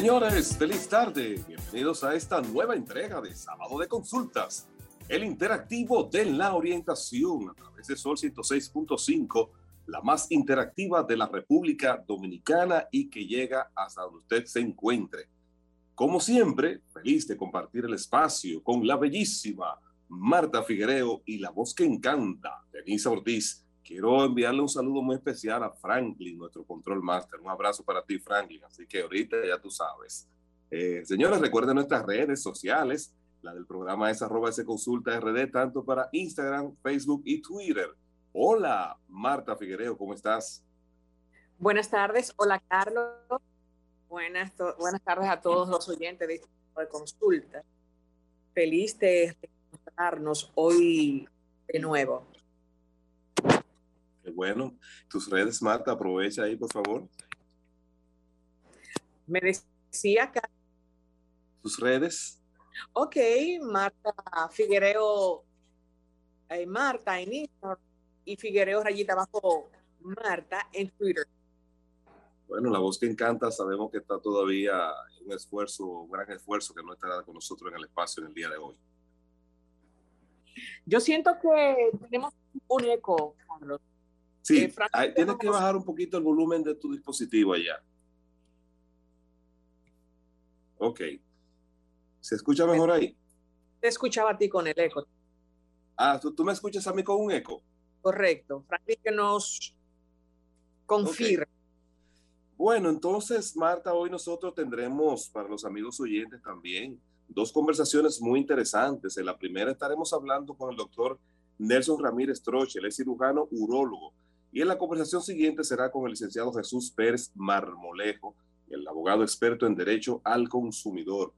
Señores, feliz tarde. Bienvenidos a esta nueva entrega de Sábado de Consultas, el interactivo de la orientación a través de Sol 106.5, la más interactiva de la República Dominicana y que llega hasta donde usted se encuentre. Como siempre, feliz de compartir el espacio con la bellísima Marta Figuereo y la voz que encanta, Denise Ortiz quiero enviarle un saludo muy especial a Franklin, nuestro control master. Un abrazo para ti, Franklin. Así que ahorita ya tú sabes. Eh, señores, recuerden nuestras redes sociales. La del programa es arroba ese consulta RD, tanto para Instagram, Facebook y Twitter. Hola, Marta Figuereo, ¿cómo estás? Buenas tardes. Hola, Carlos. Buenas, buenas tardes a todos los oyentes de este de consulta. Feliz de encontrarnos hoy de nuevo. Bueno. Tus redes, Marta, aprovecha ahí, por favor. Me decía acá. Tus redes. Ok, Marta Figuereo, eh, Marta en Instagram y Figuereo rayita abajo Marta en Twitter. Bueno, la voz que encanta, sabemos que está todavía en un esfuerzo, un gran esfuerzo que no estará con nosotros en el espacio en el día de hoy. Yo siento que tenemos un eco, Carlos. Sí, eh, tienes que bajar un poquito el volumen de tu dispositivo allá. Ok. ¿Se escucha mejor ahí? Te escuchaba a ti con el eco. Ah, ¿tú, me escuchas a mí con un eco? Correcto. Franklin que nos confirme. Bueno, entonces, Marta, hoy nosotros tendremos para los amigos oyentes también dos conversaciones muy interesantes. En la primera estaremos hablando con el doctor Nelson Ramírez Troche, es cirujano urólogo y en la conversación siguiente será con el licenciado Jesús Pérez Marmolejo, el abogado experto en derecho al consumidor.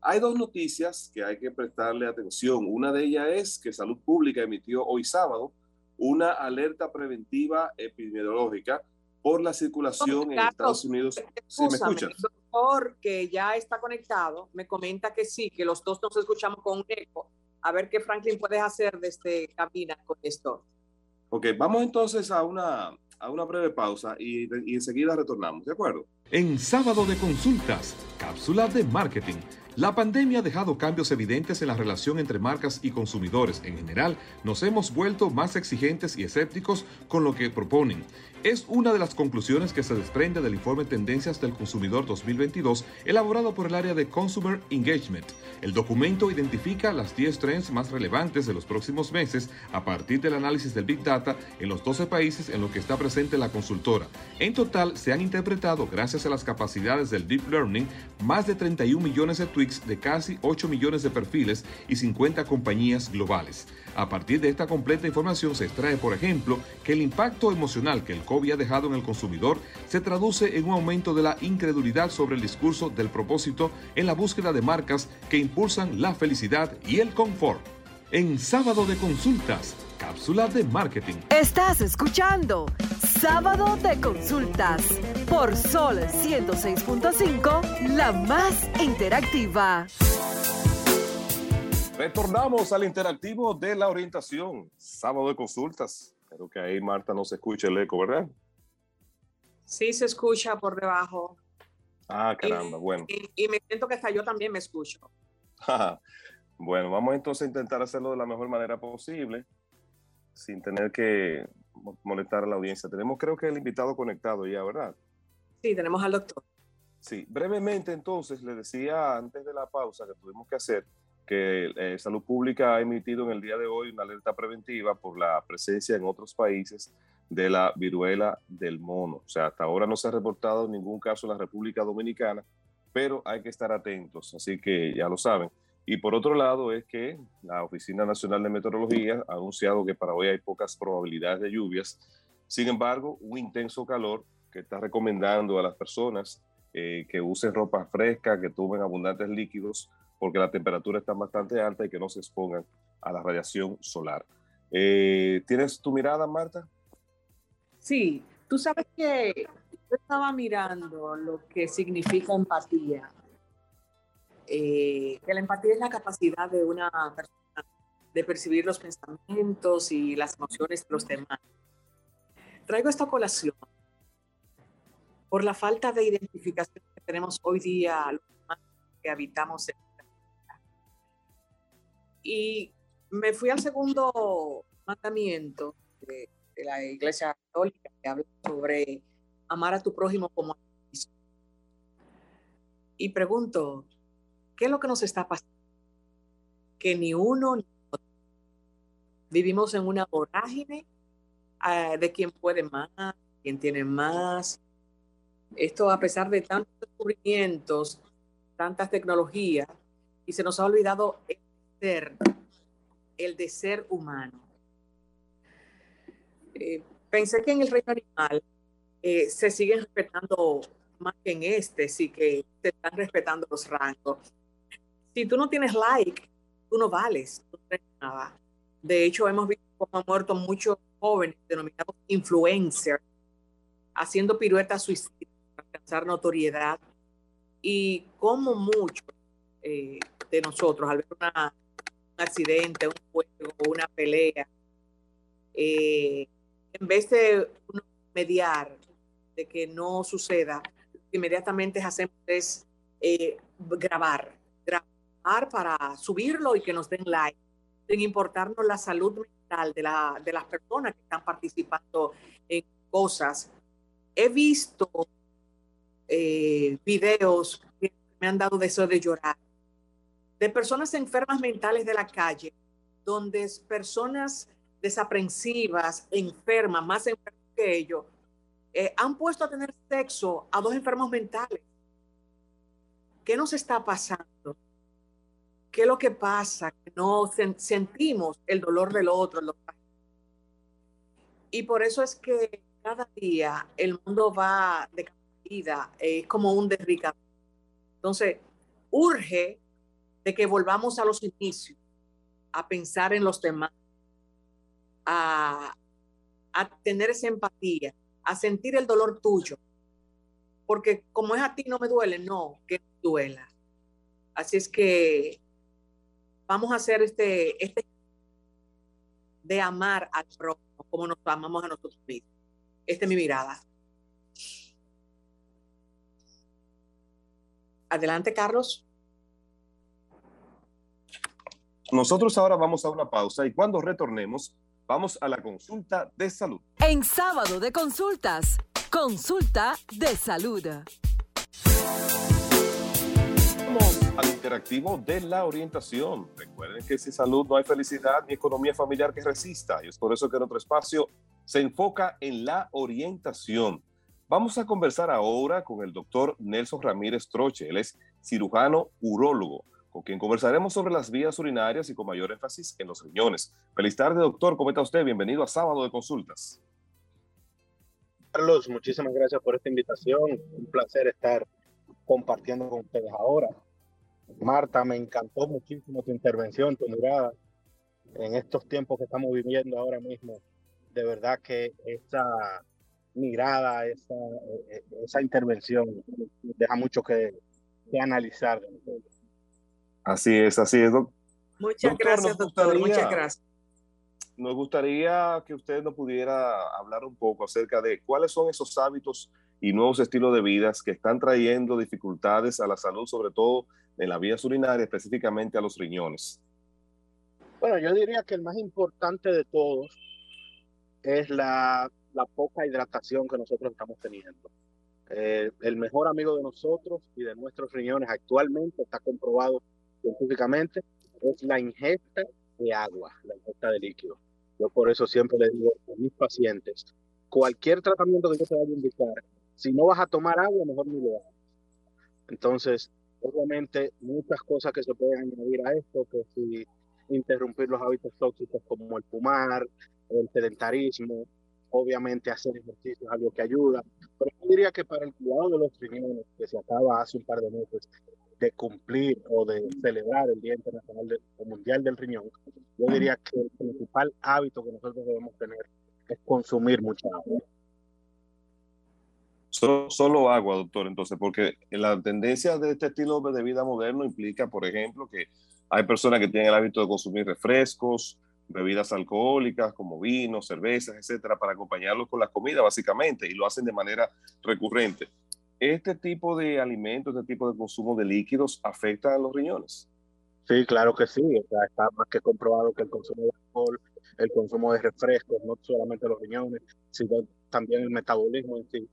Hay dos noticias que hay que prestarle atención. Una de ellas es que Salud Pública emitió hoy sábado una alerta preventiva epidemiológica por la circulación en Estados Unidos. ¿Sí me escuchas? El doctor que ya está conectado me comenta que sí, que los dos nos escuchamos con un eco. A ver qué Franklin puedes hacer desde cabina con esto. Ok, vamos entonces a una, a una breve pausa y, y enseguida retornamos, ¿de acuerdo? En sábado de consultas, cápsula de marketing. La pandemia ha dejado cambios evidentes en la relación entre marcas y consumidores. En general, nos hemos vuelto más exigentes y escépticos con lo que proponen es una de las conclusiones que se desprende del informe Tendencias del Consumidor 2022 elaborado por el área de Consumer Engagement. El documento identifica las 10 trends más relevantes de los próximos meses a partir del análisis del Big Data en los 12 países en los que está presente la consultora. En total, se han interpretado, gracias a las capacidades del Deep Learning, más de 31 millones de tweets de casi 8 millones de perfiles y 50 compañías globales. A partir de esta completa información se extrae, por ejemplo, que el impacto emocional que el COVID ha dejado en el consumidor se traduce en un aumento de la incredulidad sobre el discurso del propósito en la búsqueda de marcas que impulsan la felicidad y el confort. En sábado de consultas, cápsula de marketing. Estás escuchando Sábado de consultas por Sol 106.5, la más interactiva. Retornamos al interactivo de la orientación, sábado de consultas. Espero que ahí Marta no se escuche el eco, ¿verdad? Sí, se escucha por debajo. Ah, caramba, bueno. Y, me siento que hasta yo también me escucho. bueno, vamos entonces a intentar hacerlo de la mejor manera posible, sin tener que molestar a la audiencia. Tenemos creo que el invitado conectado ya, ¿verdad? Sí, tenemos al doctor. Sí, brevemente entonces, le decía antes de la pausa que tuvimos que hacer, que eh, Salud Pública ha emitido en el día de hoy una alerta preventiva por la presencia en otros países de la viruela del mono. O sea, hasta ahora no se ha reportado ningún caso en la República Dominicana, pero hay que estar atentos, así que ya lo saben. Y por otro lado es que la Oficina Nacional de Meteorología ha anunciado que para hoy hay pocas probabilidades de lluvias. Sin embargo, un intenso calor que está recomendando a las personas eh, que usen ropa fresca, que tomen abundantes líquidos, porque la temperatura está bastante alta y que no se expongan a la radiación solar. Eh, ¿Tienes tu mirada, Marta? Sí, tú sabes que yo estaba mirando lo que significa empatía. Eh, que la empatía es la capacidad de una persona de percibir los pensamientos y las emociones de los demás. Traigo esta colación por la falta de identificación que tenemos hoy día los que habitamos en y me fui al segundo mandamiento de, la Iglesia Católica que habla sobre amar a tu prójimo como a ti mismo. Y pregunto, ¿qué es lo que nos está pasando? Que ni uno ni otro. Vivimos en una vorágine uh, de quién puede más, quién tiene más. Esto a pesar de tantos descubrimientos, tantas tecnologías, y se nos ha olvidado el ser, el de ser humano. Eh, pensé que en el reino animal eh, se siguen respetando más que en este, sí que se están respetando los rangos. Si tú no tienes like, tú no vales, no tienes nada. De hecho, hemos visto cómo han muerto muchos jóvenes denominados influencers, haciendo piruetas suicidas para alcanzar notoriedad y como muchos eh, de nosotros al ver una, un accidente, un juego, una pelea, eh, en vez de mediar de que no suceda, inmediatamente hacemos es eh, grabar para subirlo y que nos den like, sin importarnos la salud mental de, la, de las personas que están participando en cosas. He visto eh, videos que me han dado deseo de llorar, de personas enfermas mentales de la calle, donde personas desaprensivas, enfermas, más enfermas que ellos, eh, han puesto a tener sexo a dos enfermos mentales. ¿Qué nos está pasando? ¿Qué es lo que pasa? Que no sentimos el dolor del otro. Y por eso es que cada día el mundo va de caída, es como un derricamiento. Entonces, urge de que volvamos a los inicios, a pensar en los demás, a, tener esa empatía, a sentir el dolor tuyo. Porque como es a ti no me duele, no, que duela. Así es que vamos a hacer este, este de amar al prójimo como nos amamos a nosotros mismos. Esta es mi mirada. Adelante, Carlos. Nosotros ahora vamos a una pausa y cuando retornemos, Vamos a la consulta de salud. En sábado de consultas, consulta de salud. Al interactivo de la orientación. Recuerden que sin salud no hay felicidad ni economía familiar que resista. Y es por eso que nuestro espacio se enfoca en la orientación. Vamos a conversar ahora con el doctor Nelson Ramírez Troche. Él es cirujano urólogo con quien conversaremos sobre las vías urinarias y con mayor énfasis en los riñones. Feliz tarde, doctor. ¿Cómo está usted? Bienvenido a Sábado de Consultas. Carlos, muchísimas gracias por esta invitación. Un placer estar compartiendo con ustedes ahora. Marta, me encantó muchísimo tu intervención, tu mirada en estos tiempos que estamos viviendo ahora mismo. De verdad que esa mirada, esa, eh, esa intervención deja mucho que, que analizar. Así es, así es. Muchas gracias, doctor. Muchas gracias. Nos gustaría que usted nos pudiera hablar un poco acerca de cuáles son esos hábitos y nuevos estilos de vida que están trayendo dificultades a la salud, sobre todo en la vía urinaria, específicamente a los riñones. Bueno, yo diría que el más importante de todos es la, la poca hidratación que nosotros estamos teniendo. Eh, el mejor amigo de nosotros y de nuestros riñones actualmente está comprobado científicamente es la ingesta de agua, la ingesta de líquido. Yo por eso siempre le digo a mis pacientes, cualquier tratamiento que yo te vaya a indicar, si no vas a tomar agua, mejor ni lo hagas. Entonces, obviamente, muchas cosas que se pueden añadir a esto, que si interrumpir los hábitos tóxicos como el fumar, el sedentarismo, obviamente hacer ejercicio es algo que ayuda, pero yo diría que para el cuidado de los riñones, que se acaba hace un par de meses de cumplir o de celebrar el Día Internacional Mundial del Riñón, yo diría que el principal hábito que nosotros debemos tener es consumir mucha agua. Solo, agua, doctor, entonces, porque la tendencia de este estilo de vida moderno implica, por ejemplo, que hay personas que tienen el hábito de consumir refrescos, bebidas alcohólicas como vino, cervezas, etcétera, para acompañarlos con la comida, básicamente, y lo hacen de manera recurrente. ¿Este tipo de alimentos, este tipo de consumo de líquidos afecta a los riñones? Sí, claro que sí. está más que comprobado que el consumo de alcohol, el consumo de refrescos, no solamente los riñones, sino también el metabolismo en sí,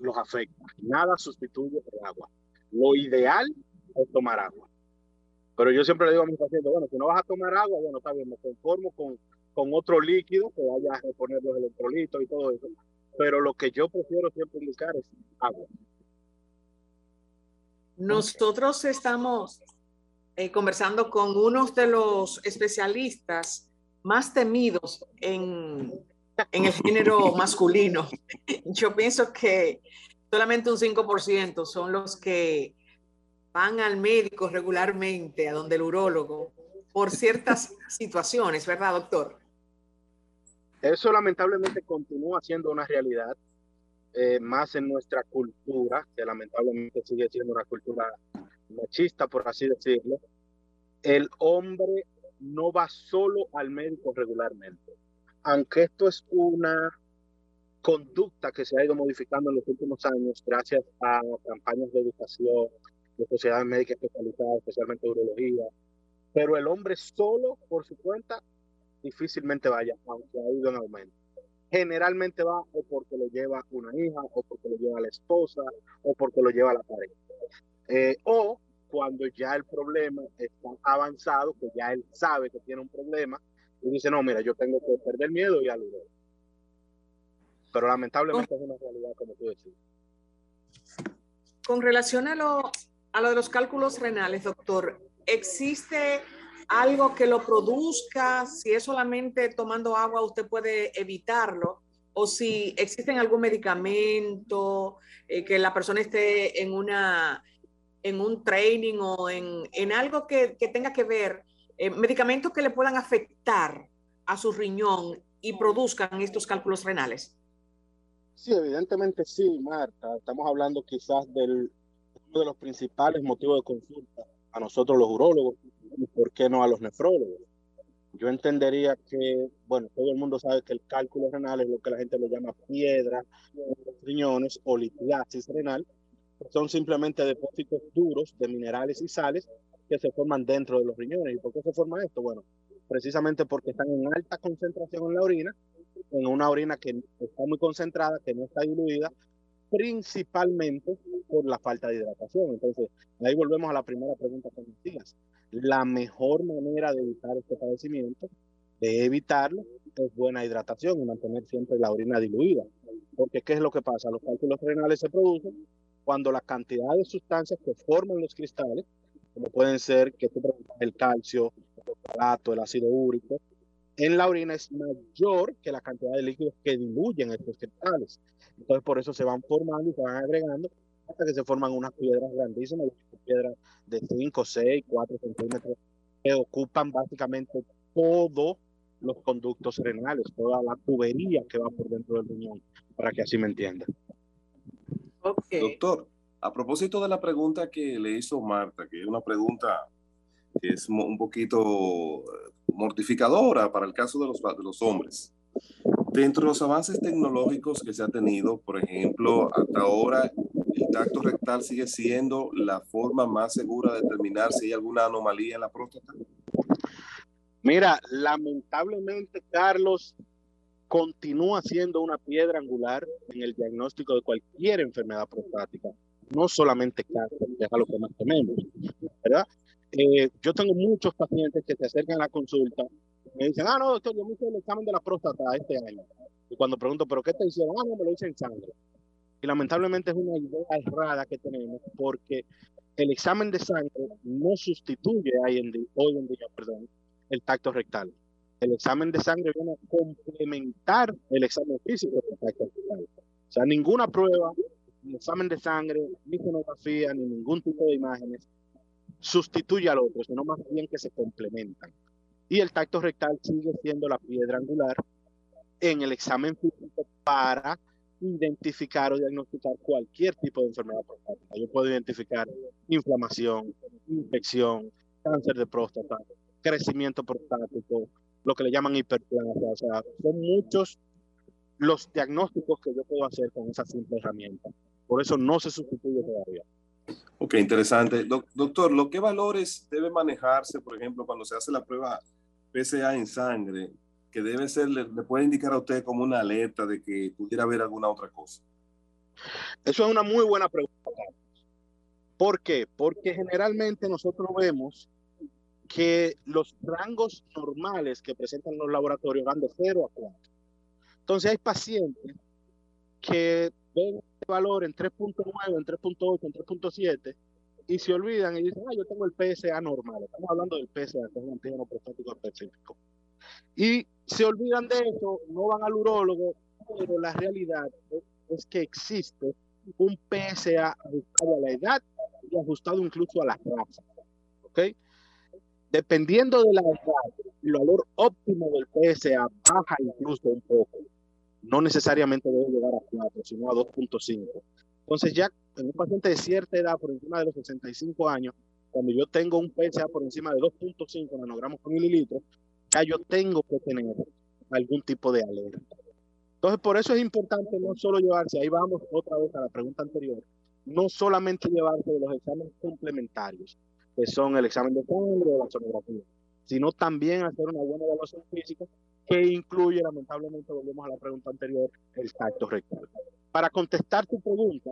los afecta. Nada sustituye el agua. Lo ideal es tomar agua. Pero yo siempre le digo a mis pacientes, bueno, si no vas a tomar agua, bueno, está bien, me conformo con, con otro líquido que vaya a reponer los electrolitos y todo eso. Pero lo que yo prefiero siempre es agua. Nosotros estamos eh, conversando con uno de los especialistas más temidos en, en el género masculino. Yo pienso que solamente un 5% son los que van al médico regularmente, a donde el urólogo, por ciertas situaciones, ¿verdad, doctor? Eso lamentablemente continúa siendo una realidad, eh, más en nuestra cultura, que lamentablemente sigue siendo una cultura machista, por así decirlo. El hombre no va solo al médico regularmente, aunque esto es una conducta que se ha ido modificando en los últimos años gracias a campañas de educación, de sociedades médicas especializadas, especialmente urología. Pero el hombre solo por su cuenta difícilmente vaya, aunque ha ido en aumento. Generalmente va o porque lo lleva una hija, o porque lo lleva la esposa, o porque lo lleva la pareja. Eh, o cuando ya el problema está avanzado, que ya él sabe que tiene un problema, y dice, no, mira, yo tengo que perder miedo y algo. Pero lamentablemente es una realidad, como tú decís. Con relación a lo, a lo de los cálculos renales, doctor, ¿existe algo que lo produzca? Si es solamente tomando agua, usted puede evitarlo. O si existe algún medicamento, eh, que la persona esté en, una, en un training o en, en algo que, que, tenga que ver, eh, medicamentos que le puedan afectar a su riñón y produzcan estos cálculos renales. Sí, evidentemente sí, Marta. Estamos hablando quizás del de los principales motivos de consulta a nosotros los urólogos y por qué no a los nefrólogos. Yo entendería que, bueno, todo el mundo sabe que el cálculo renal es lo que la gente le llama piedra en los riñones o litiasis renal, son simplemente depósitos duros de minerales y sales que se forman dentro de los riñones. ¿Y por qué se forma esto? Bueno, precisamente porque están en alta concentración en la orina, en una orina que está muy concentrada, que no está diluida, principalmente por la falta de hidratación. Entonces, ahí volvemos a la primera pregunta que me decías. La mejor manera de evitar este padecimiento, de evitarlo, es buena hidratación y mantener siempre la orina diluida. Porque, ¿qué es lo que pasa? Los cálculos renales se producen cuando la cantidad de sustancias que forman los cristales, como pueden ser que el calcio, el el ácido úrico, en la orina es mayor que la cantidad de líquidos que diluyen estos cristales. Entonces por eso se van formando y se van agregando hasta que se forman unas piedras grandísimas, piedras de 5, 6, 4 centímetros, que ocupan básicamente todos los conductos renales, toda la tubería que va por dentro del riñón, para que así me entiendan. Doctor, a propósito de la pregunta que le hizo Marta, que es una pregunta que es un poquito mortificadora para el caso de los, de los hombres. Dentro de los avances tecnológicos que se ha tenido, por ejemplo, hasta ahora el tacto rectal sigue siendo la forma más segura de determinar si hay alguna anomalía en la próstata. Mira, lamentablemente, Carlos, continúa siendo una piedra angular en el diagnóstico de cualquier enfermedad prostática, no solamente cáncer, que es a lo que más tememos, ¿verdad? Eh, yo tengo muchos pacientes que se acercan a la consulta y me dicen, ah, no, doctor, yo me hice el examen de la próstata este año. Y cuando pregunto, ¿pero qué te hicieron? Ah, no, me lo hice en sangre. Y lamentablemente es una idea errada que tenemos porque el examen de sangre no sustituye hoy en día, hoy en día perdón, el tacto rectal. el examen de sangre viene a complementar el examen físico O sea, ninguna prueba, ni examen de sangre, ni sonografía, ni ningún tipo de imágenes sustituye al otro, sino más bien que se complementan. Y el tacto rectal sigue siendo la piedra angular en el examen físico para identificar o diagnosticar cualquier tipo de enfermedad prostática. Yo puedo identificar inflamación, infección, cáncer de próstata, crecimiento prostático, lo que le llaman hiperplasia. O sea, son muchos los diagnósticos que yo puedo hacer con esa simple herramienta. Por eso no se sustituye todavía. Ok, interesante. doctor, ¿lo que valores debe manejarse, por ejemplo, cuando se hace la prueba PSA en sangre, que debe ser, le, puede indicar a usted como una alerta de que pudiera haber alguna otra cosa? Eso es una muy buena pregunta. ¿Por qué? Porque generalmente nosotros vemos que los rangos normales que presentan los laboratorios van de 0 a 4. Entonces hay pacientes que ven este valor en 3.9, en 3.8, en 3.7 y se olvidan y dicen, ah, yo tengo el PSA normal. Estamos hablando del PSA, que es un antígeno prostático específico. Y se olvidan de eso, no van al urólogo, pero la realidad es que existe un PSA ajustado a la edad y ajustado incluso a la raza. ¿Ok? Dependiendo de la edad, el valor óptimo del PSA baja incluso un poco. No necesariamente debe llegar a 4, sino a 2.5. Entonces ya en un paciente de cierta edad, por encima de los 65 años, cuando yo tengo un PSA por encima de 2.5 nanogramos por mililitro, ya yo tengo que tener algún tipo de alerta. Entonces, por eso es importante no solo llevarse, ahí vamos otra vez a la pregunta anterior, no solamente llevarse los exámenes complementarios, que son el examen de sangre o la sonografía, sino también hacer una buena evaluación física que incluye, lamentablemente, volvemos a la pregunta anterior, el tacto rectal. Para contestar tu pregunta,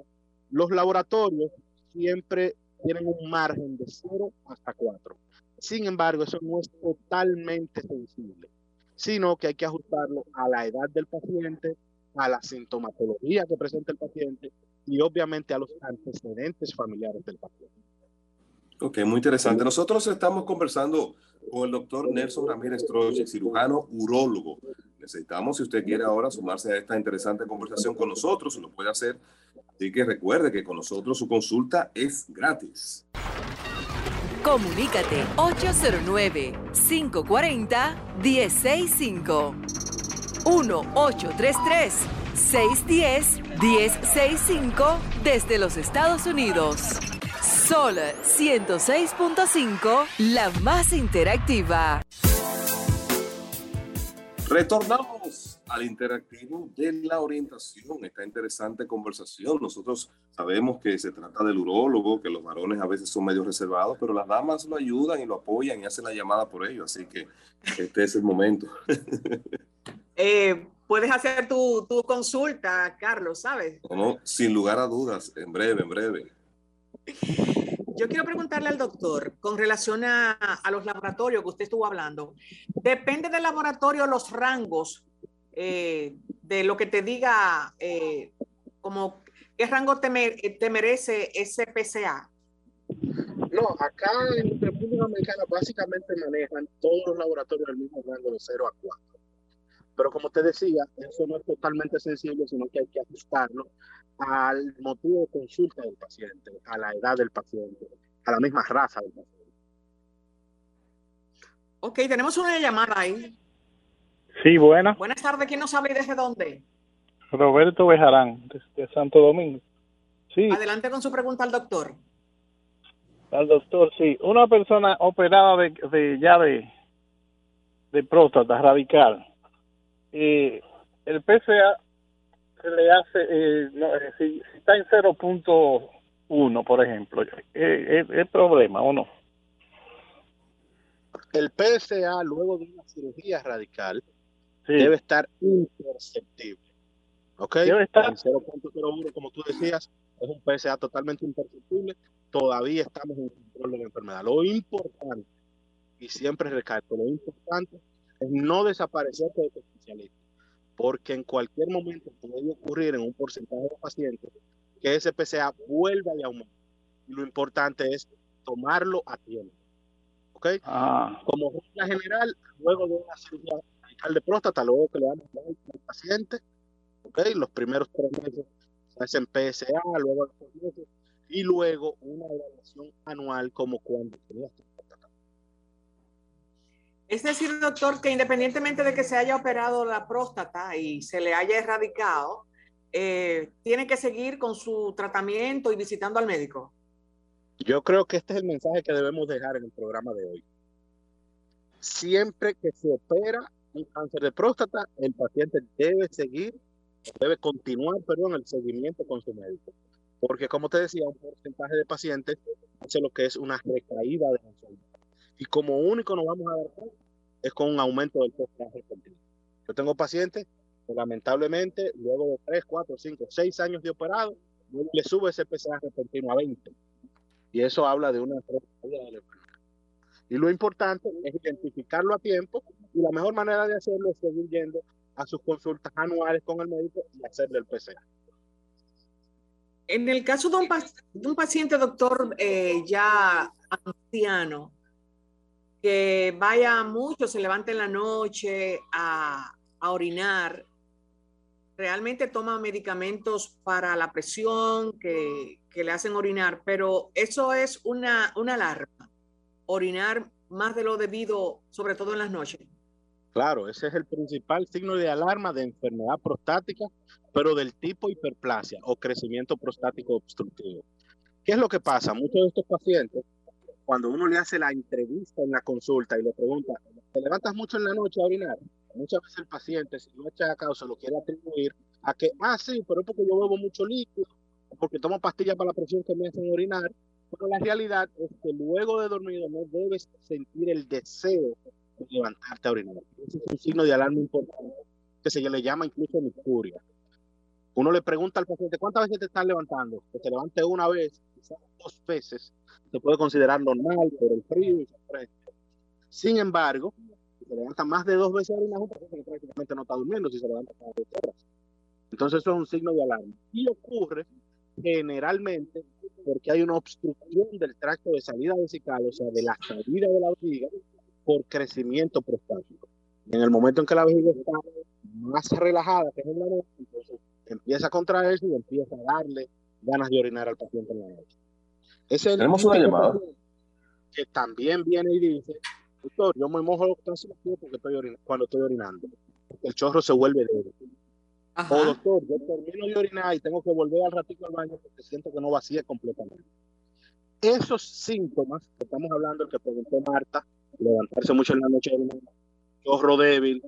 los laboratorios siempre tienen un margen de 0 hasta 4. Sin embargo, eso no es totalmente sensible, sino que hay que ajustarlo a la edad del paciente, a la sintomatología que presenta el paciente y obviamente a los antecedentes familiares del paciente. Ok, muy interesante. Nosotros estamos conversando con el doctor Nelson Ramírez Troche, cirujano urólogo. Necesitamos, si usted quiere ahora sumarse a esta interesante conversación con nosotros, lo puede hacer. Así que recuerde que con nosotros su consulta es gratis. Comunícate 809-540-1065. 1-833-610-1065 desde los Estados Unidos. Sol 106.5, la más interactiva. Retornamos al interactivo de la orientación, esta interesante conversación. Nosotros sabemos que se trata del urólogo, que los varones a veces son medio reservados, pero las damas lo ayudan y lo apoyan y hacen la llamada por ello, así que este es el momento. Eh, puedes hacer tu, tu, consulta, Carlos, ¿sabes? No, sin lugar a dudas, en breve, en breve. Yo quiero preguntarle al doctor con relación a, los laboratorios que usted estuvo hablando. Depende del laboratorio los rangos eh, de lo que te diga, eh, como qué rango te, merece ese PCA. No, acá en República Dominicana básicamente manejan todos los laboratorios del mismo rango de 0 a 4. Pero como te decía, eso no es totalmente sencillo, sino que hay que ajustarlo al motivo de consulta del paciente, a la edad del paciente, a la misma raza del paciente. Ok, tenemos una llamada ahí. Sí, buena. Buenas tardes, ¿quién nos habla y desde dónde? Roberto Bejarán, desde Santo Domingo. Sí. Adelante con su pregunta al doctor. Al doctor, sí. Una persona operada de, de ya de, de próstata radical. Eh, el PCA se le hace, eh, eh, si, está en 0.1, por ejemplo, ¿es, ¿es, problema o no? El PSA, luego de una cirugía radical, debe estar imperceptible. ¿Ok? Debe estar. En 0.01, como tú decías, es un PSA totalmente imperceptible. Todavía estamos en control de la enfermedad. Lo importante, y siempre recalco, lo importante no desaparecer de tu especialista porque en cualquier momento puede ocurrir en un porcentaje de pacientes que ese PCA vuelva a aumentar. Y lo importante es tomarlo a tiempo. ¿Ok? Ah. Como regla general, luego de una cirugía radical de próstata, luego que le damos al paciente, ¿okay? los primeros tres meses se hacen PSA, luego meses, y luego una evaluación anual como cuando tenías próstata. Es decir, doctor, que independientemente de que se haya operado la próstata y se le haya erradicado, eh, tiene que seguir con su tratamiento y visitando al médico. Yo creo que este es el mensaje que debemos dejar en el programa de hoy. Siempre que se opera un cáncer de próstata, el paciente debe seguir, debe continuar, perdón, el seguimiento con su médico. Porque como te decía, un porcentaje de pacientes hace lo que es una recaída de la salud. Y como único nos vamos a dar es con un aumento del porcentaje Yo tengo pacientes lamentablemente, luego de 3, 4, 5, 6 años de operado, le sube ese PSA repentino a 20. Y eso habla de una Y lo importante es identificarlo a tiempo y la mejor manera de hacerlo es seguir yendo a sus consultas anuales con el médico y hacerle el PSA. En el caso de un, paciente, doctor, eh, ya anciano, que vaya mucho, se levante en la noche a, a orinar, realmente toma medicamentos para la presión que, le hacen orinar, pero eso es una, una alarma, orinar más de lo debido, sobre todo en las noches. Claro, ese es el principal signo de alarma de enfermedad prostática, pero del tipo hiperplasia o crecimiento prostático obstructivo. ¿Qué es lo que pasa? Muchos de estos pacientes, cuando uno le hace la entrevista en la consulta y le pregunta, ¿te levantas mucho en la noche a orinar? Muchas veces el paciente, si no echa a causa, lo quiere atribuir a que, ah, sí, pero es porque yo bebo mucho líquido, porque tomo pastillas para la presión que me hacen orinar. Pero la realidad es que luego de dormido no debes sentir el deseo de levantarte a orinar. Ese es un signo de alarma importante que se le llama incluso misturia. Uno le pregunta al paciente, ¿cuántas veces te estás levantando? Que se levante una vez, dos veces, se puede considerar normal por el frío y Sin embargo, se levanta más de dos veces una junta, que prácticamente no está durmiendo si se levanta cada dos horas. Entonces eso es un signo de alarma. Y ocurre generalmente porque hay una obstrucción del tracto de salida vesical, o sea, de la salida de la vejiga, por crecimiento prostático. En el momento en que la vejiga está más relajada, que en la noche, entonces empieza a contraerse y empieza a darle ganas de orinar al paciente en la noche. Tenemos una llamada. Que también viene y dice, Doctor, yo me mojo casi los pies porque estoy orinando, cuando estoy orinando. el chorro se vuelve débil. O doctor, yo termino de orinar y tengo que volver al ratito al baño porque siento que no vacía completamente. Esos síntomas que estamos hablando, el que preguntó Marta, levantarse mucho en la noche, chorro débil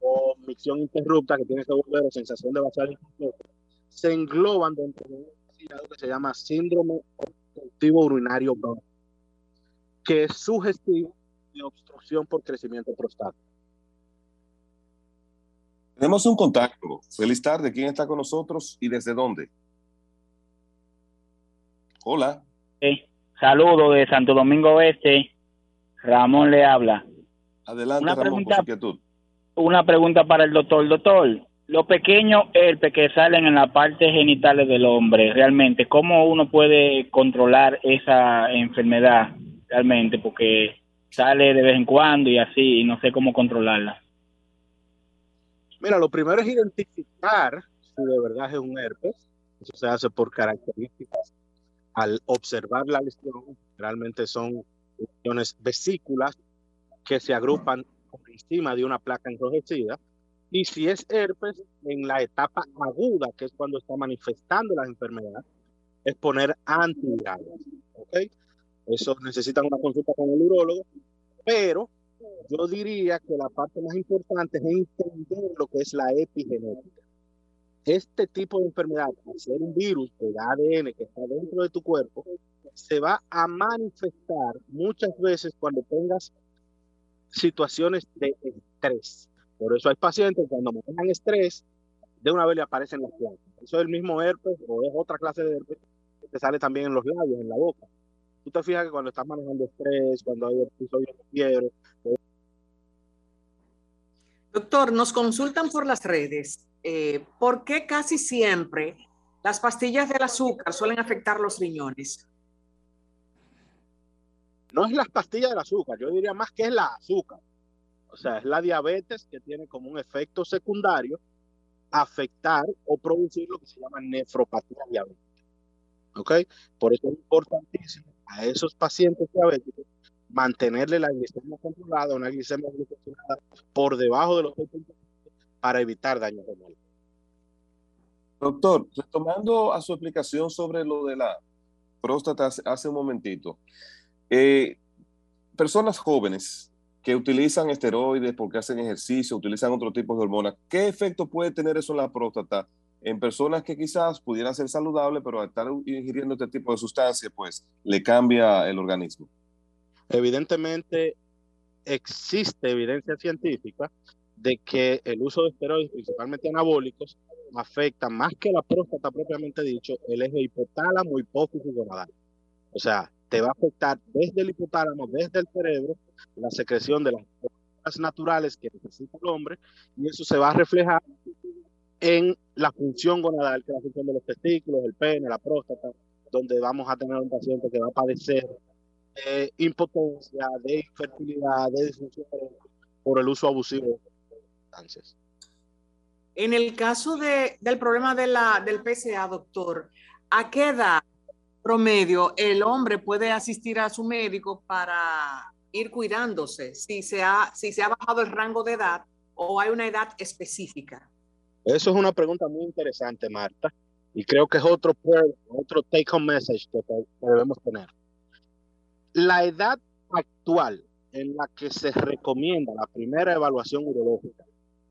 o micción interrupta que tiene que volver o sensación de vaciar se engloban dentro de que se llama síndrome obstructivo urinario que es sugestivo de obstrucción por crecimiento prostático. Tenemos un contacto. Feliz tarde. ¿Quién está con nosotros y desde dónde? Hola. Hey, saludo de Santo Domingo Oeste. Ramón le habla. Adelante, una Ramón, pregunta, Una pregunta para el doctor. Doctor, los pequeños herpes que salen en la parte genitales del hombre, realmente, ¿cómo uno puede controlar esa enfermedad realmente? Porque sale de vez en cuando y así, y no sé cómo controlarla. Mira, lo primero es identificar si de verdad es un herpes. Eso se hace por características. Al observar la lesión, realmente son lesiones vesículas que se agrupan por encima de una placa enrojecida. Y si es herpes, en la etapa aguda, que es cuando está manifestando la enfermedad, es poner antivirales. ¿ok? Eso necesitan una consulta con el urólogo, pero yo diría que la parte más importante es entender lo que es la epigenética. Este tipo de enfermedad, al ser un virus de ADN que está dentro de tu cuerpo, se va a manifestar muchas veces cuando tengas situaciones de estrés. Por eso hay pacientes cuando manejan estrés, de una vez le aparecen las plantas. Eso es el mismo herpes o es otra clase de herpes que sale también en los labios, en la boca. Tú te fijas que cuando estás manejando estrés, cuando hay episodios de fiebre. Doctor, nos consultan por las redes. Eh, ¿Por qué casi siempre las pastillas del azúcar suelen afectar los riñones? No es las pastillas del azúcar, yo diría más que es la azúcar. O sea, es la diabetes que tiene como un efecto secundario afectar o producir lo que se llama nefropatía diabética. ¿Ok? Por eso es importantísimo a esos pacientes diabéticos mantenerle la glicemia controlada, una glicemia controlada por debajo de los 80 para evitar daño renal. Doctor, retomando a su explicación sobre lo de la próstata hace, un momentito, eh, personas jóvenes que utilizan esteroides porque hacen ejercicio, utilizan otro tipo de hormonas, ¿qué efecto puede tener eso en la próstata en personas que quizás pudieran ser saludables, pero al estar ingiriendo este tipo de sustancias, pues le cambia el organismo? Evidentemente, existe evidencia científica de que el uso de esteroides, principalmente anabólicos, afecta más que la próstata propiamente dicho, el eje hipotálamo, hipófisis gonadal. O sea, te va a afectar desde el hipotálamo, desde el cerebro, la secreción de las naturales que necesita el hombre, y eso se va a reflejar en la función gonadal, que es la función de los testículos, el pene, la próstata, donde vamos a tener un paciente que va a padecer de impotencia, de infertilidad, de disfunción por el uso abusivo de sustancias. En el caso de, del problema de la, del PCA, doctor, ¿a qué edad promedio el hombre puede asistir a su médico para ir cuidándose? Si se ha, si se ha bajado el rango de edad o hay una edad específica. Eso es una pregunta muy interesante, Marta, y creo que es otro, otro take-home message que debemos tener. La edad actual en la que se recomienda la primera evaluación urológica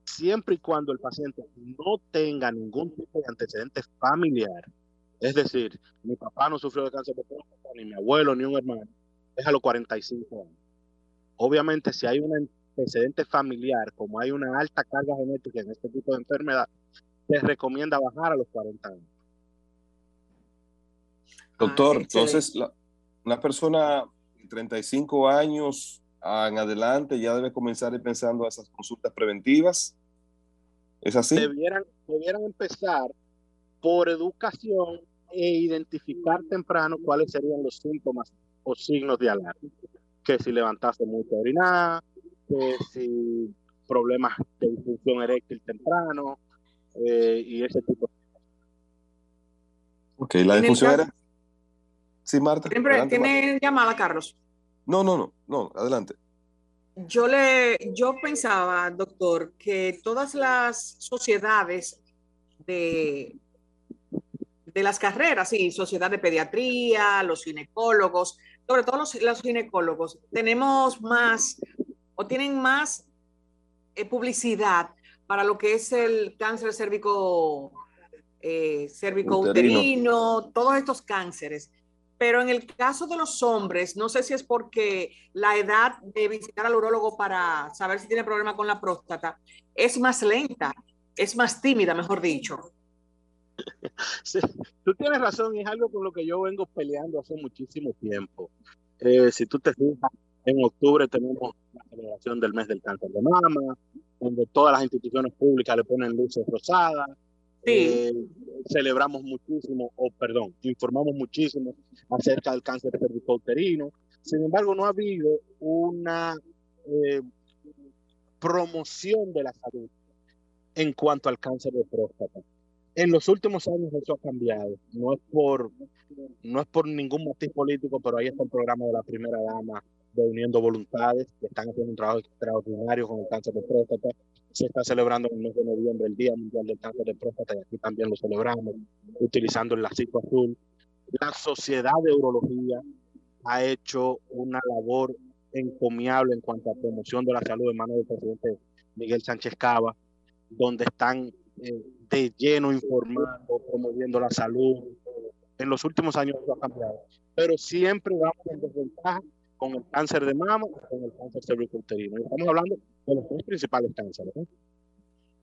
siempre y cuando el paciente no tenga ningún tipo de antecedente familiar, es decir, mi papá no sufrió de cáncer de próstata, ni mi abuelo, ni un hermano, es a los 45 años. Obviamente, si hay un antecedente familiar, como hay una alta carga genética en este tipo de enfermedad, se recomienda bajar a los 40 años. Doctor, ah, entonces, una persona de 35 años en adelante ya debe comenzar pensando a esas consultas preventivas. ¿Es así? Debieran, debieran empezar por educación e identificar temprano cuáles serían los síntomas o signos de alarma. Que si levantaste mucho orinar, que si problemas de disfunción eréctil temprano eh, y ese tipo de cosas. Ok, la disfunción era... Sí, Marta. Siempre tiene llamada, Carlos. No, no, no, no, adelante. Yo le, yo pensaba, doctor, que todas las sociedades de, de las carreras, sí, sociedad de pediatría, los ginecólogos, sobre todo los, ginecólogos, tenemos más o tienen más eh, publicidad para lo que es el cáncer cérvico, eh, cérvico uterino, todos estos cánceres. Pero en el caso de los hombres, no sé si es porque la edad de visitar al urólogo para saber si tiene problema con la próstata es más lenta, es más tímida, mejor dicho. Sí, tú tienes razón, es algo con lo que yo vengo peleando hace muchísimo tiempo. Eh, si tú te fijas, en octubre tenemos la celebración del mes del cáncer de mama, donde todas las instituciones públicas le ponen luces rosadas, eh, celebramos muchísimo, o perdón, informamos muchísimo acerca del cáncer cervicouterino. Sin embargo, no ha habido una eh, promoción de la salud en cuanto al cáncer de próstata. En los últimos años eso ha cambiado. No es por, no es por ningún motivo político, pero ahí está el programa de la primera dama de Uniendo Voluntades, que están haciendo un trabajo extraordinario con el cáncer de próstata se está celebrando en el mes de noviembre el Día Mundial del Cáncer de Próstata y aquí también lo celebramos utilizando el lacito azul. La Sociedad de Urología ha hecho una labor encomiable en cuanto a promoción de la salud en manos del presidente Miguel Sánchez Cava, donde están eh, de lleno informando, promoviendo la salud. En los últimos años eso ha cambiado, pero siempre vamos en desventaja con el cáncer de mama y con el cáncer cervicouterino. Estamos hablando de los tres principales cánceres.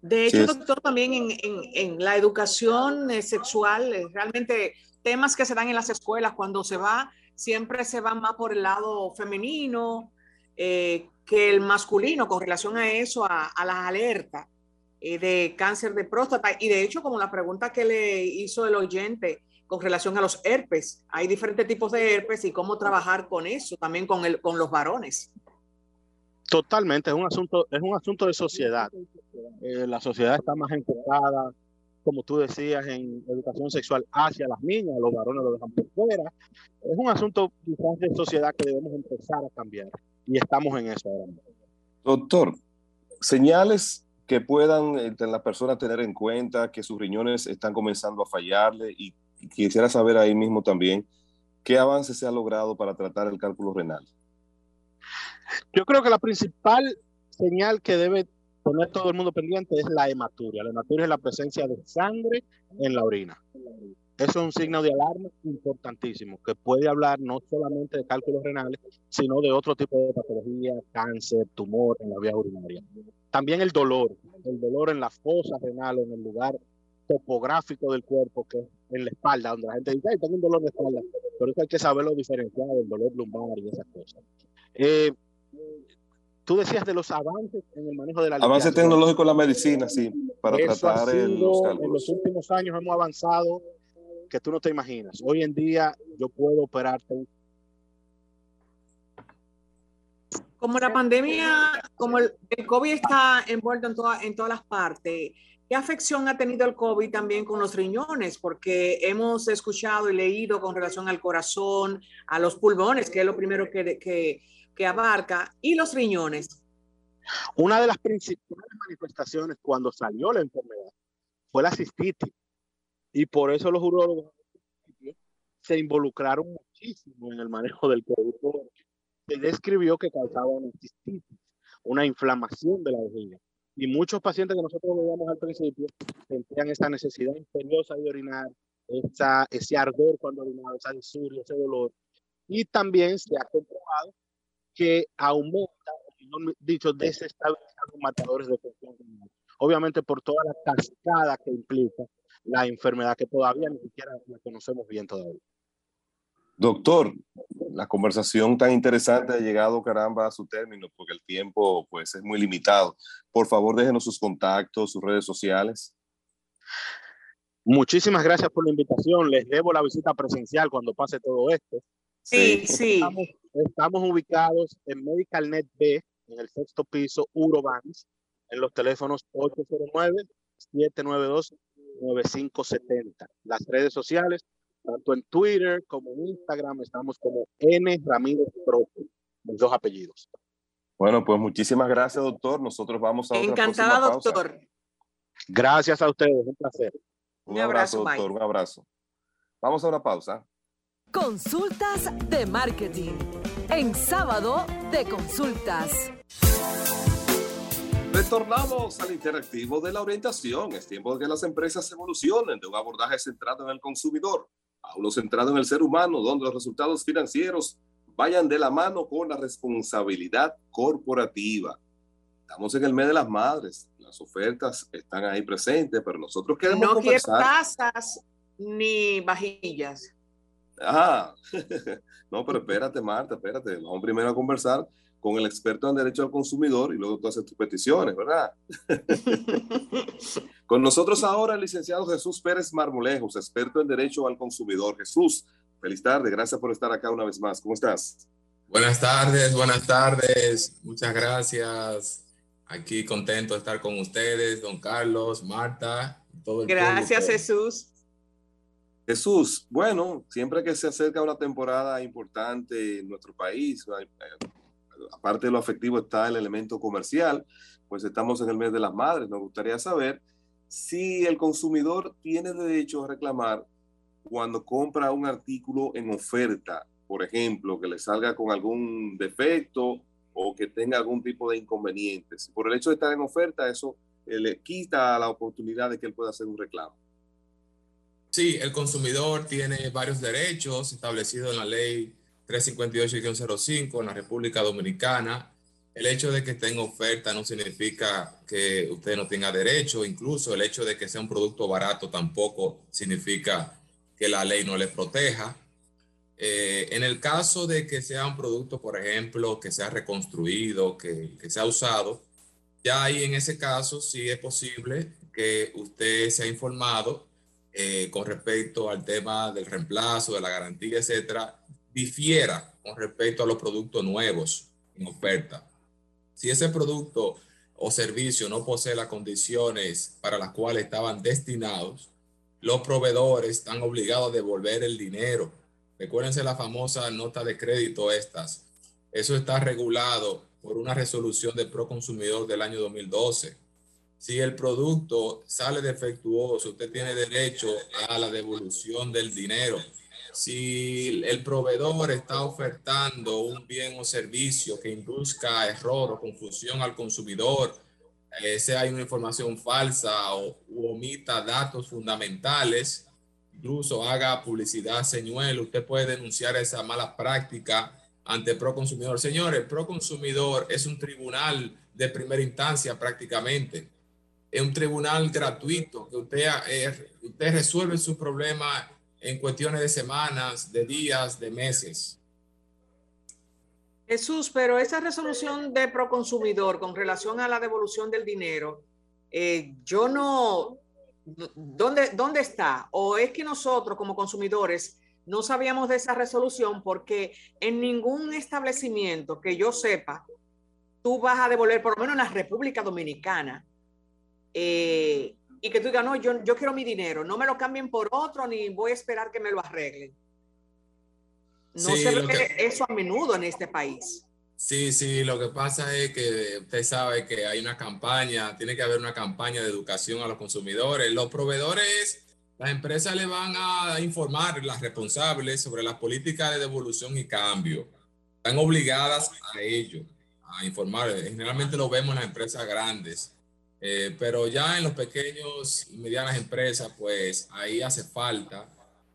De hecho, doctor, también en, en, en la educación eh, sexual, eh, realmente temas que se dan en las escuelas, cuando se va, siempre se va más por el lado femenino eh, que el masculino con relación a eso, a, a las alertas de cáncer de próstata. Y de hecho, como la pregunta que le hizo el oyente, con relación a los herpes. Hay diferentes tipos de herpes y cómo trabajar con eso, también con, el, con los varones. Totalmente, es un asunto, es un asunto de sociedad. Eh, la sociedad está más enfocada, como tú decías, en educación sexual hacia las niñas, los varones lo dejan por fuera. Es un asunto quizás de sociedad que debemos empezar a cambiar y estamos en eso ahora. Doctor, señales que puedan eh, las personas tener en cuenta que sus riñones están comenzando a fallarle y quisiera saber ahí mismo también qué avance se ha logrado para tratar el cálculo renal. Yo creo que la principal señal que debe poner todo el mundo pendiente es la hematuria. La hematuria es la presencia de sangre en la orina. Eso es un signo de alarma importantísimo, que puede hablar no solamente de cálculos renales, sino de otro tipo de patología, cáncer, tumor en la vía urinaria. También el dolor, el dolor en la fosa renal, en el lugar topográfico del cuerpo, que es en la espalda, donde la gente dice, ay, tengo un dolor de espalda, pero eso hay que saberlo diferenciar del dolor lumbar y esas cosas. Eh, tú decías de los avances en el manejo de la Avances tecnológicos en la medicina, sí, para tratar los cálculos. En los últimos años hemos avanzado que tú no te imaginas. Hoy en día yo puedo operarte. Como la pandemia, como el, COVID está envuelto en, toda, en todas las partes, ¿Qué afección ha tenido el COVID también con los riñones? Porque hemos escuchado y leído con relación al corazón, a los pulmones, que es lo primero que, que, que abarca, y los riñones. Una de las principales manifestaciones cuando salió la enfermedad fue la cistitis. Y por eso los urólogos se involucraron muchísimo en el manejo del COVID. Se describió que causaba una cistitis, una inflamación de la vejiga. Y muchos pacientes que nosotros veíamos al principio sentían esa necesidad imperiosa de orinar, esa, ese ardor cuando orinaban, esa disuria, ese dolor. Y también se ha comprobado que aumenta, dicho, desestabilizar los matadores de función Obviamente por toda la cascada que implica la enfermedad que todavía ni siquiera la conocemos bien todavía. Doctor, la conversación tan interesante ha llegado, caramba, a su término, porque el tiempo pues, es muy limitado. Por favor, déjenos sus contactos, sus redes sociales. Muchísimas gracias por la invitación. Les debo la visita presencial cuando pase todo esto. Sí, sí. Estamos, ubicados en Medical Net B, en el sexto piso, Urovans, en los teléfonos 809-792-9570. Las redes sociales, tanto en Twitter como en Instagram, estamos como N Ramírez Pro, los dos apellidos. Bueno, pues muchísimas gracias, doctor. Nosotros vamos a Encantada, doctor. Gracias a ustedes, un placer. Un, abrazo, doctor, un abrazo. Vamos a una pausa. Consultas de marketing. En sábado de consultas. Retornamos al interactivo de la orientación. Es tiempo de que las empresas evolucionen de un abordaje centrado en el consumidor a uno centrado en el ser humano, donde los resultados financieros vayan de la mano con la responsabilidad corporativa. Estamos en el mes de las madres, las ofertas están ahí presentes, pero nosotros queremos no conversar. quiero tazas ni vajillas. Ah, no, pero espérate, Marta, espérate. Vamos primero a conversar con el experto en derecho al consumidor y luego tú haces tus peticiones, ¿verdad? con nosotros ahora el licenciado Jesús Pérez Marmolejos, experto en derecho al consumidor. Jesús, feliz tarde, gracias por estar acá una vez más. ¿Cómo estás? Buenas tardes, buenas tardes, muchas gracias. Aquí contento de estar con ustedes, don Carlos, Marta, todo el Gracias, Jesús. Jesús, bueno, siempre que se acerca una temporada importante en nuestro país, aparte de lo afectivo está el elemento comercial, pues estamos en el mes de las madres. Nos gustaría saber si el consumidor tiene derecho a reclamar cuando compra un artículo en oferta, por ejemplo, que le salga con algún defecto o que tenga algún tipo de inconveniente. Si por el hecho de estar en oferta, eso eh, le quita la oportunidad de que él pueda hacer un reclamo. Sí, el consumidor tiene varios derechos establecidos en la ley 358-05 en la República Dominicana. El hecho de que esté en oferta no significa que usted no tenga derecho, incluso el hecho de que sea un producto barato tampoco significa que la ley no le proteja. Eh, en el caso de que sea un producto, por ejemplo, que sea reconstruido, que, que sea usado, ya ahí en ese caso sí es posible que usted sea informado eh, con respecto al tema del reemplazo, de la garantía, etcétera, difiera con respecto a los productos nuevos en oferta. Si ese producto o servicio no posee las condiciones para las cuales estaban destinados, los proveedores están obligados a devolver el dinero. Recuérdense la famosa nota de crédito estas. Eso está regulado por una resolución del Proconsumidor del año 2012. Si el producto sale defectuoso, usted tiene derecho a la devolución del dinero. Si el proveedor está ofertando un bien o servicio que induzca error o confusión al consumidor, eh, sea una información falsa o omita datos fundamentales, incluso haga publicidad señuelo, usted puede denunciar esa mala práctica ante Proconsumidor. Señores, Proconsumidor es un tribunal de primera instancia prácticamente. Es un tribunal gratuito que usted, eh, usted resuelve su problema en cuestiones de semanas, de días, de meses. Jesús, pero esa resolución de Proconsumidor con relación a la devolución del dinero, eh, yo no, ¿dónde, ¿dónde está? ¿O es que nosotros como consumidores no sabíamos de esa resolución porque en ningún establecimiento que yo sepa, tú vas a devolver, por lo menos en la República Dominicana, eh, y que tú digas, no, yo, yo quiero mi dinero, no me lo cambien por otro ni voy a esperar que me lo arreglen. No se ve eso a menudo en este país. Sí, sí, lo que pasa es que usted sabe que hay una campaña, tiene que haber una campaña de educación a los consumidores. Los proveedores, las empresas le van a informar, las responsables, sobre las políticas de devolución y cambio. Están obligadas a ello, a informar. Generalmente lo vemos en las empresas grandes eh, pero ya en los pequeños y medianas empresas, pues ahí hace falta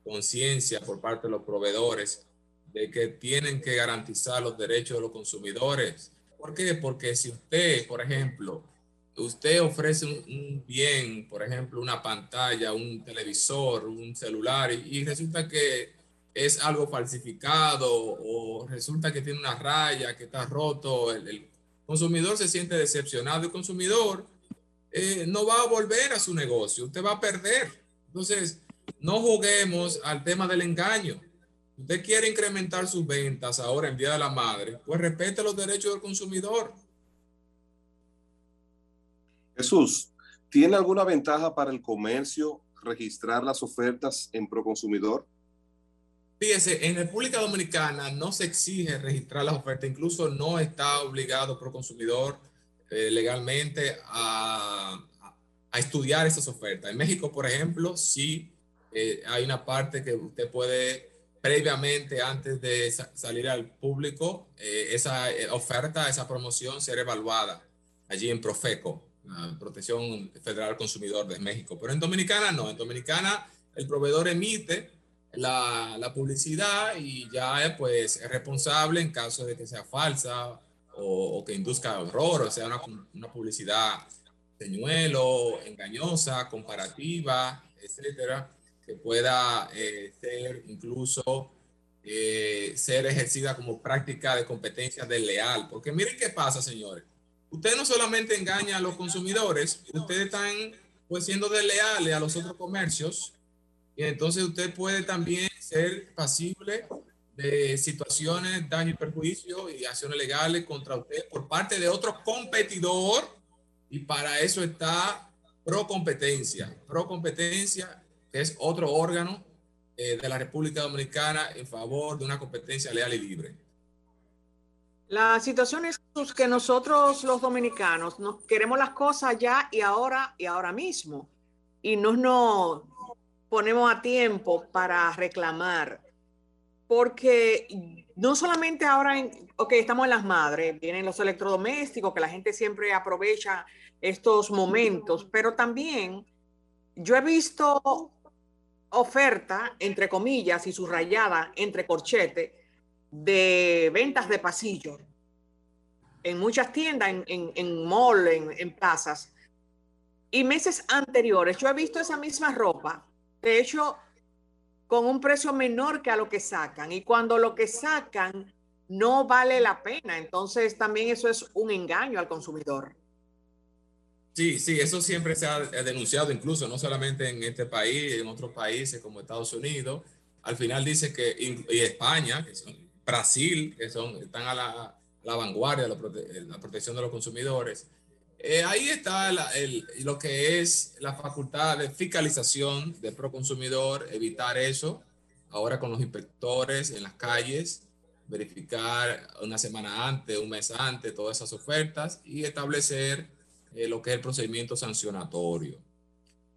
conciencia por parte de los proveedores de que tienen que garantizar los derechos de los consumidores. ¿Por qué? Porque si usted, por ejemplo, usted ofrece un, bien, por ejemplo, una pantalla, un televisor, un celular, y, resulta que es algo falsificado o resulta que tiene una raya, que está roto, el, el consumidor se siente decepcionado. El consumidor eh, no va a volver a su negocio, usted va a perder. Entonces, no juguemos al tema del engaño. Usted quiere incrementar sus ventas ahora en Día de la Madre, pues respete los derechos del consumidor. Jesús, ¿tiene alguna ventaja para el comercio registrar las ofertas en Proconsumidor? Fíjese, en República Dominicana no se exige registrar las ofertas, incluso no está obligado Proconsumidor eh, legalmente a, a, estudiar esas ofertas. En México, por ejemplo, sí eh, hay una parte que usted puede previamente, antes de salir al público, eh, esa oferta, esa promoción ser evaluada allí en Profeco, la Protección Federal Consumidor de México. Pero en Dominicana no, en Dominicana el proveedor emite la, la publicidad y ya pues es responsable en caso de que sea falsa o, que induzca horror, o sea, una, una publicidad señuelo, engañosa, comparativa, etcétera, que pueda eh, ser incluso eh, ser ejercida como práctica de competencia desleal. Porque miren qué pasa, señores. Usted no solamente engaña a los consumidores, ustedes están pues siendo desleales a los otros comercios y entonces usted puede también ser pasible de situaciones, daño y perjuicio y acciones legales contra usted por parte de otro competidor. Y para eso está pro competencia, pro competencia que es otro órgano eh, de la República Dominicana en favor de una competencia leal y libre. La situación es que nosotros los dominicanos nos queremos las cosas ya y ahora y ahora mismo. Y no nos ponemos a tiempo para reclamar porque no solamente ahora, en, ok, estamos en las madres, vienen los electrodomésticos, que la gente siempre aprovecha estos momentos, pero también yo he visto oferta, entre comillas, y subrayada, entre corchete, de ventas de pasillo en muchas tiendas, en, en, en mall, en, en plazas. Y meses anteriores yo he visto esa misma ropa. De hecho, con un precio menor que a lo que sacan. Y cuando lo que sacan no vale la pena, entonces también eso es un engaño al consumidor. Sí, sí, eso siempre se ha denunciado, incluso no solamente en este país, en otros países como Estados Unidos. Al final dice que y España, que son Brasil, que son están a la, la vanguardia de la, protección de los consumidores. Eh, ahí está lo que es la facultad de fiscalización de Proconsumidor, evitar eso, ahora con los inspectores en las calles, verificar una semana antes, un mes antes, todas esas ofertas y establecer eh, lo que es el procedimiento sancionatorio.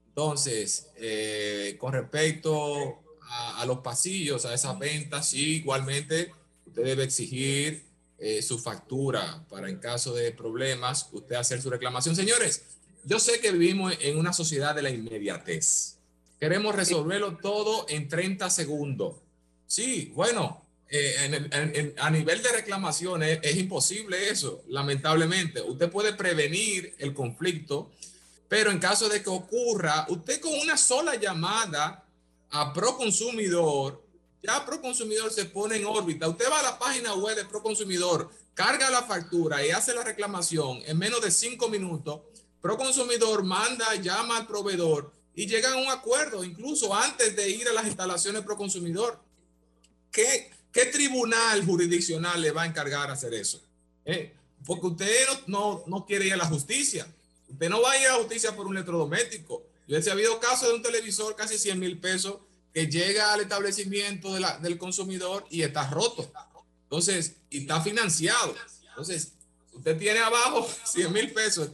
Entonces, eh, con respecto a, a, los pasillos, a esas ventas, sí, igualmente usted debe exigir eh, su factura para en caso de problemas, usted hacer su reclamación. Señores, yo sé que vivimos en una sociedad de la inmediatez. Queremos resolverlo todo en 30 segundos. Sí, bueno, eh, a nivel de reclamaciones es imposible eso, lamentablemente. Usted puede prevenir el conflicto, pero en caso de que ocurra, usted con una sola llamada a Proconsumidor ya Proconsumidor se pone en órbita. Usted va a la página web de Proconsumidor, carga la factura y hace la reclamación en menos de cinco minutos. Proconsumidor manda, llama al proveedor y llegan a un acuerdo, incluso antes de ir a las instalaciones Proconsumidor. ¿Qué, qué tribunal jurisdiccional le va a encargar hacer eso? ¿Eh? Porque usted no, no, quiere ir a la justicia. Usted no va a ir a la justicia por un electrodoméstico. Yo he habido casos de un televisor casi 100 mil pesos que llega al establecimiento del consumidor y está roto. Entonces, y está financiado. Entonces, usted tiene abajo 100 mil pesos,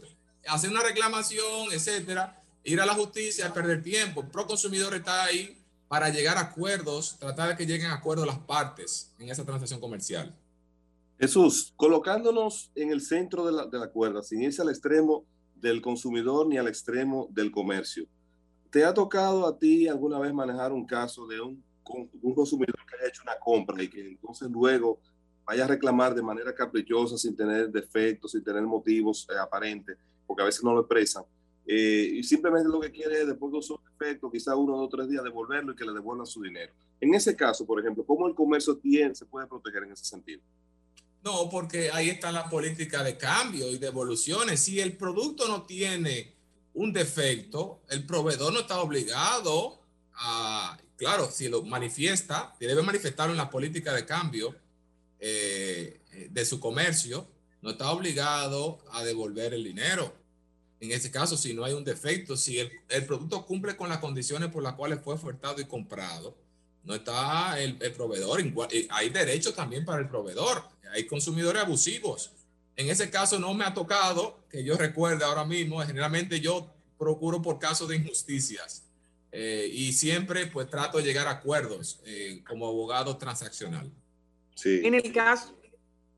hacer una reclamación, etcétera, ir a la justicia, perder tiempo. El proconsumidor está ahí para llegar a acuerdos, tratar de que lleguen a acuerdos las partes en esa transacción comercial. Jesús, colocándonos en el centro de la, de la cuerda, sin irse al extremo del consumidor ni al extremo del comercio ¿Te ha tocado a ti alguna vez manejar un caso de un, un consumidor que haya hecho una compra y que entonces luego vaya a reclamar de manera caprichosa, sin tener defectos, sin tener motivos eh, aparentes, porque a veces no lo expresan? Eh, y simplemente lo que quiere es, después de un defectos, quizá uno dos tres días, devolverlo y que le devuelvan su dinero. En ese caso, por ejemplo, ¿cómo el comercio tiene, se puede proteger en ese sentido? No, porque ahí está la política de cambio y de. Si el producto no tiene un defecto, el proveedor no está obligado a, claro, si lo manifiesta, debe manifestarlo en la política de cambio eh, de su comercio, no está obligado a devolver el dinero. En ese caso, si no hay un defecto, si el, producto cumple con las condiciones por las cuales fue ofertado y comprado, no está el, el proveedor. Hay derechos también para el proveedor. Hay consumidores abusivos en ese caso no me ha tocado, que yo recuerde ahora mismo, generalmente yo procuro por casos de injusticias eh, y siempre pues trato de llegar a acuerdos eh, como abogado transaccional. Sí. En el caso,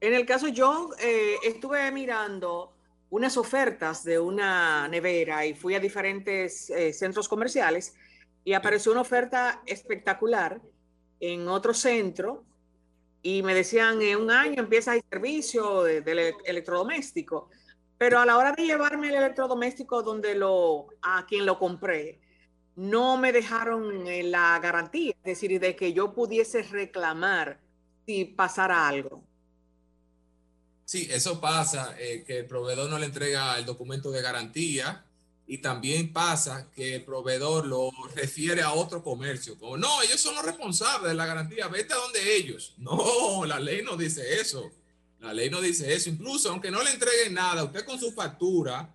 en el caso yo eh, estuve mirando unas ofertas de una nevera y fui a diferentes centros comerciales y apareció una oferta espectacular en otro centro y me decían, en un año empieza el servicio del electrodoméstico. Pero a la hora de llevarme el electrodoméstico donde lo, a quien lo compré, no me dejaron la garantía, es decir, de que yo pudiese reclamar si pasara algo. Sí, eso pasa, eh, que el proveedor no le entrega el documento de garantía y también pasa que el proveedor lo refiere a otro comercio. Como, no, ellos son los responsables de la garantía, vete a donde ellos. No, la ley no dice eso. La ley no dice eso. Incluso aunque no le entreguen nada, usted con su factura,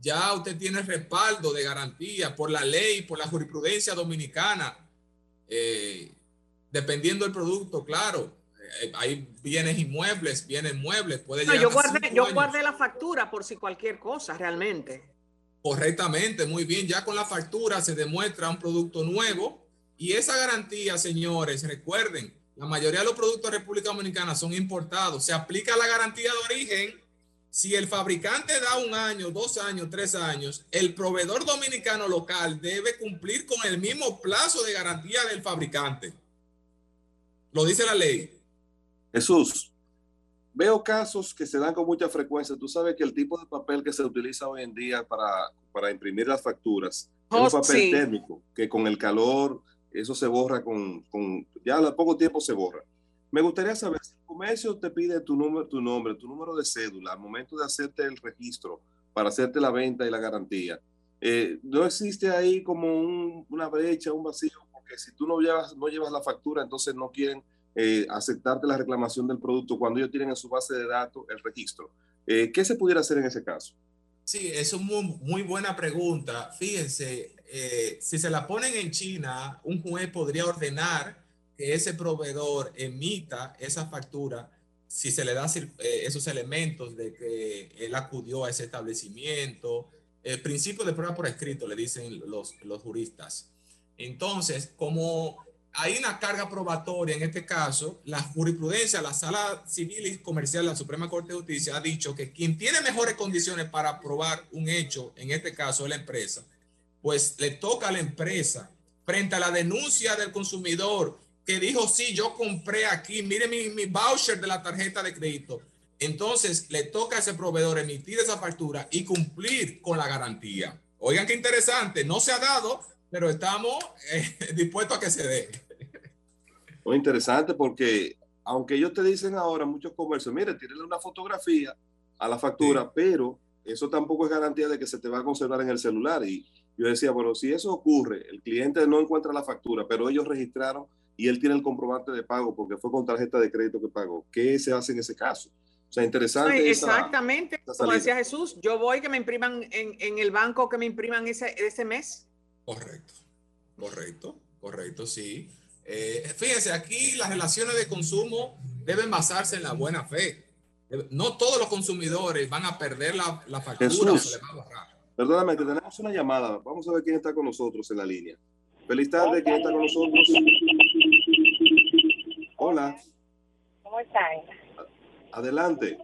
ya usted tiene respaldo de garantía por la ley, por la jurisprudencia dominicana. Eh, dependiendo del producto, claro. Eh, hay bienes inmuebles, bienes muebles, puede no, yo guardé, yo guardé la factura por si cualquier cosa, realmente. Correctamente, muy bien. Ya con la factura se demuestra un producto nuevo y esa garantía, señores, recuerden, la mayoría de los productos de República Dominicana son importados. Se aplica la garantía de origen. Si el fabricante da un año, dos años, tres años, el proveedor dominicano local debe cumplir con el mismo plazo de garantía del fabricante. Lo dice la ley. Jesús, Veo casos que se dan con mucha frecuencia. Tú sabes que el tipo de papel que se utiliza hoy en día para, para imprimir las facturas es un papel térmico, que con el calor eso se borra con, con, ya a poco tiempo se borra. Me gustaría saber si el comercio te pide tu número, tu nombre, tu número de cédula al momento de hacerte el registro para hacerte la venta y la garantía. Eh, no existe ahí como una brecha, un vacío, porque si tú no llevas, no llevas la factura, entonces no quieren eh, aceptarte la reclamación del producto cuando ellos tienen en su base de datos el registro. Eh, ¿Qué se pudiera hacer en ese caso? Sí, es una muy, buena pregunta. Fíjense, eh, si se la ponen en China, un juez podría ordenar que ese proveedor emita esa factura si se le da eh, esos elementos de que él acudió a ese establecimiento. El principio de prueba por escrito, le dicen los, los juristas. Entonces, como hay una carga probatoria en este caso, la jurisprudencia, la Sala Civil y Comercial la Suprema Corte de Justicia ha dicho que quien tiene mejores condiciones para probar un hecho, en este caso es la empresa, pues le toca a la empresa frente a la denuncia del consumidor que dijo, sí, yo compré aquí, mire mi, mi voucher de la tarjeta de crédito. Entonces le toca a ese proveedor emitir esa factura y cumplir con la garantía. Oigan qué interesante, no se ha dado, pero estamos eh, dispuestos a que se dé. Muy interesante porque aunque ellos te dicen ahora muchos comercios, mire, tírele una fotografía a la factura, sí. pero eso tampoco es garantía de que se te va a conservar en el celular. Y yo decía, bueno, si eso ocurre, el cliente no encuentra la factura, pero ellos registraron y él tiene el comprobante de pago porque fue con tarjeta de crédito que pagó. ¿Qué se hace en ese caso? O sea, interesante. Sí, exactamente, esa, esa como decía Jesús, yo voy que me impriman en, en el banco, que me impriman ese, ese mes. Correcto, correcto, correcto, sí. Eh, fíjense, aquí las relaciones de consumo deben basarse en la buena fe. No todos los consumidores van a perder la, la factura Jesús. Perdóname, que tenemos una llamada. Vamos a ver quién está con nosotros en la línea. Feliz tarde, ¿quién está con nosotros? Hola. ¿Cómo están? Adelante.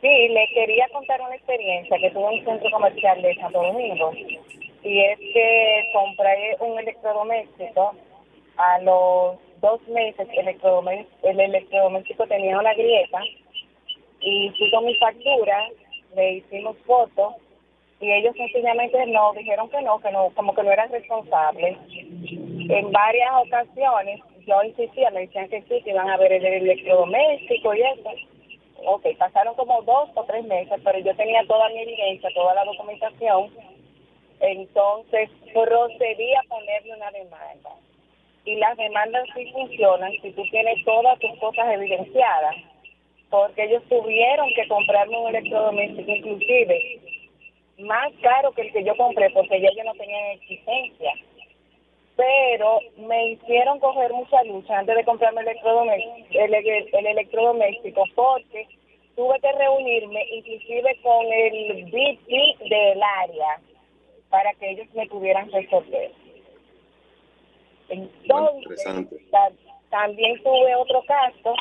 Sí, le quería contar una experiencia que tuve en un centro comercial de Santo Domingo. Y es que compré un electrodoméstico. A los dos meses el electrodoméstico, el electrodoméstico tenía una grieta. Y con mi factura, le hicimos fotos y ellos sencillamente no dijeron que no, que no, como que no eran responsables. En varias ocasiones yo insistía, me decían que sí, que iban a ver el electrodoméstico y eso. Ok, pasaron como dos o tres meses, pero yo tenía toda mi evidencia, toda la documentación. Entonces procedí a ponerle una demanda. Y las demandas sí funcionan si tú tienes todas tus cosas evidenciadas. Porque ellos tuvieron que comprarme un electrodoméstico, inclusive más caro que el que yo compré, porque ya yo no tenía exigencia pero me hicieron coger mucha lucha antes de comprarme el electrodoméstico, el, el electrodoméstico porque tuve que reunirme inclusive con el VP del área para que ellos me pudieran resolver. Entonces, ta también tuve otro caso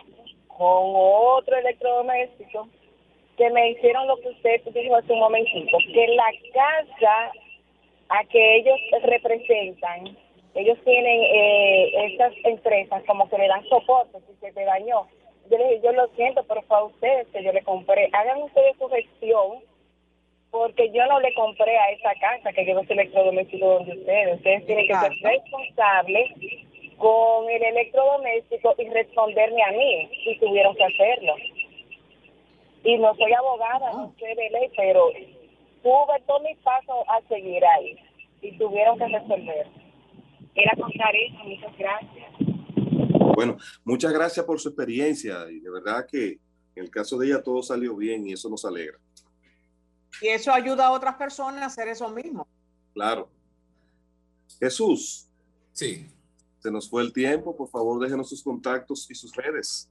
con otro electrodoméstico que me hicieron lo que usted dijo hace un momentito, que la casa a que ellos representan ellos tienen eh, estas empresas como que le dan soporte si se te dañó. Yo les dije, yo lo siento, pero fue a ustedes que yo le compré. Hagan ustedes su gestión, porque yo no le compré a esa casa que llevo ese electrodoméstico donde ustedes. Ustedes tienen que ser responsables con el electrodoméstico y responderme a mí si tuvieron que hacerlo. Y no soy abogada, no sé de ley, pero tuve todos mis pasos a seguir ahí y tuvieron que resolver. Era contar eso, muchas gracias. Bueno, muchas gracias por su experiencia y de verdad que en el caso de ella todo salió bien y eso nos alegra. Y eso ayuda a otras personas a hacer eso mismo. Claro. Jesús. Sí. Se nos fue el tiempo, por favor déjenos sus contactos y sus redes.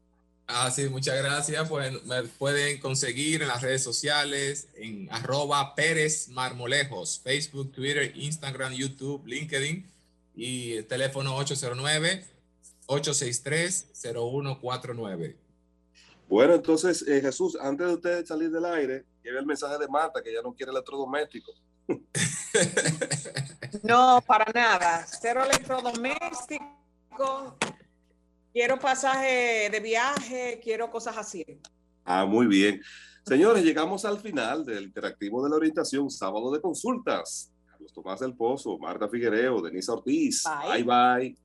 Ah, sí, muchas gracias. Pues me pueden conseguir en las redes sociales, en arroba Pérez Marmolejos, Facebook, Twitter, Instagram, YouTube, LinkedIn y el teléfono 809-863-0149. Bueno, entonces, eh, Jesús, antes de usted salir del aire, el mensaje de Marta, que ya no quiere electrodoméstico. no, para nada. Cero electrodoméstico. Quiero pasaje de viaje, quiero cosas así. Ah, muy bien. Señores, llegamos al final del interactivo de la orientación, sábado de consultas. Tomás del Pozo, Marta Figuereo, Denise Ortiz. bye. bye. bye.